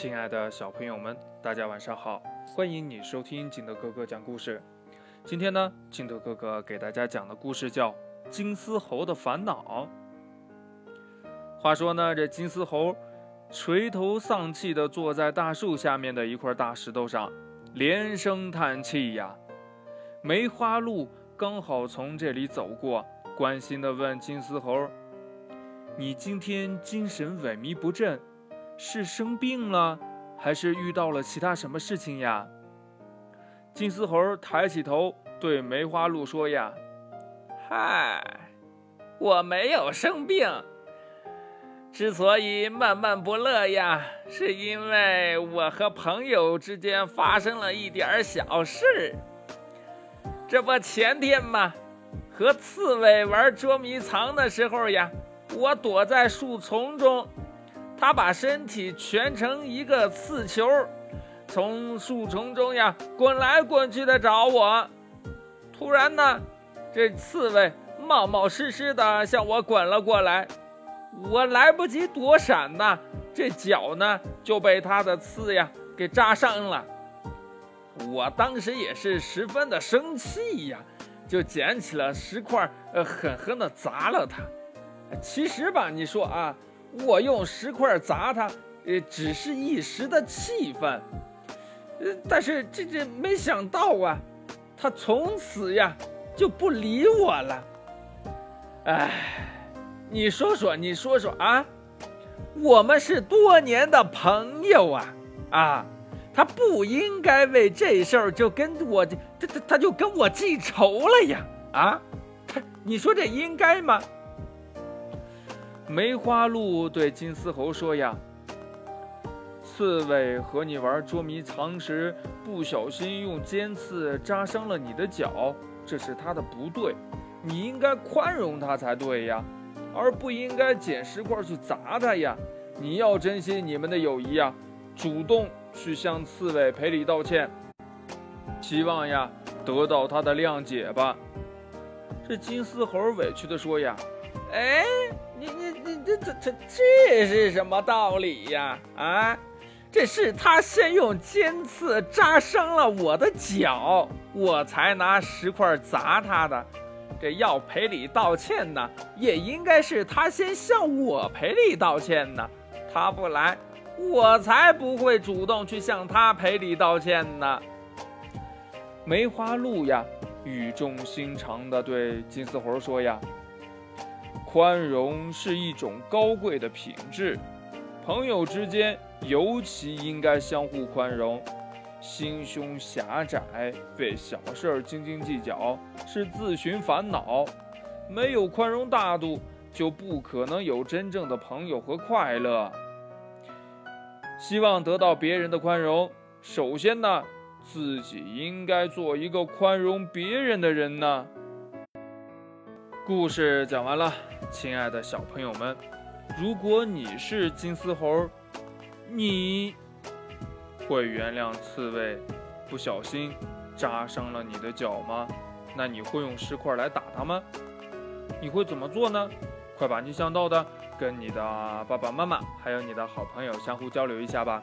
亲爱的小朋友们，大家晚上好！欢迎你收听金德哥哥讲故事。今天呢，金德哥哥给大家讲的故事叫《金丝猴的烦恼》。话说呢，这金丝猴垂头丧气地坐在大树下面的一块大石头上，连声叹气呀。梅花鹿刚好从这里走过，关心地问金丝猴：“你今天精神萎靡不振？”是生病了，还是遇到了其他什么事情呀？金丝猴抬起头对梅花鹿说：“呀，嗨，我没有生病。之所以闷闷不乐呀，是因为我和朋友之间发生了一点小事。这不前天嘛，和刺猬玩捉迷藏的时候呀，我躲在树丛中。”他把身体蜷成一个刺球，从树丛中呀滚来滚去的找我。突然呢，这刺猬冒冒失失的向我滚了过来，我来不及躲闪呢，这脚呢就被它的刺呀给扎伤了。我当时也是十分的生气呀，就捡起了石块，呃，狠狠的砸了它。其实吧，你说啊。我用石块砸他，呃，只是一时的气愤，呃，但是这这没想到啊，他从此呀就不理我了。哎，你说说，你说说啊，我们是多年的朋友啊，啊，他不应该为这事儿就跟我他他他就跟我记仇了呀，啊，他你说这应该吗？梅花鹿对金丝猴说：“呀，刺猬和你玩捉迷藏时不小心用尖刺扎伤了你的脚，这是他的不对，你应该宽容他才对呀，而不应该捡石块去砸他呀。你要珍惜你们的友谊呀，主动去向刺猬赔礼道歉，希望呀得到他的谅解吧。”这金丝猴委屈地说：“呀，哎。”你你你这这这这是什么道理呀？啊，这是他先用尖刺扎伤了我的脚，我才拿石块砸他的。这要赔礼道歉呢，也应该是他先向我赔礼道歉呢。他不来，我才不会主动去向他赔礼道歉呢。梅花鹿呀，语重心长地对金丝猴说呀。宽容是一种高贵的品质，朋友之间尤其应该相互宽容。心胸狭窄，为小事儿斤斤计较，是自寻烦恼。没有宽容大度，就不可能有真正的朋友和快乐。希望得到别人的宽容，首先呢，自己应该做一个宽容别人的人呢。故事讲完了，亲爱的小朋友们，如果你是金丝猴，你会原谅刺猬不小心扎伤了你的脚吗？那你会用石块来打它吗？你会怎么做呢？快把你想到的跟你的爸爸妈妈还有你的好朋友相互交流一下吧。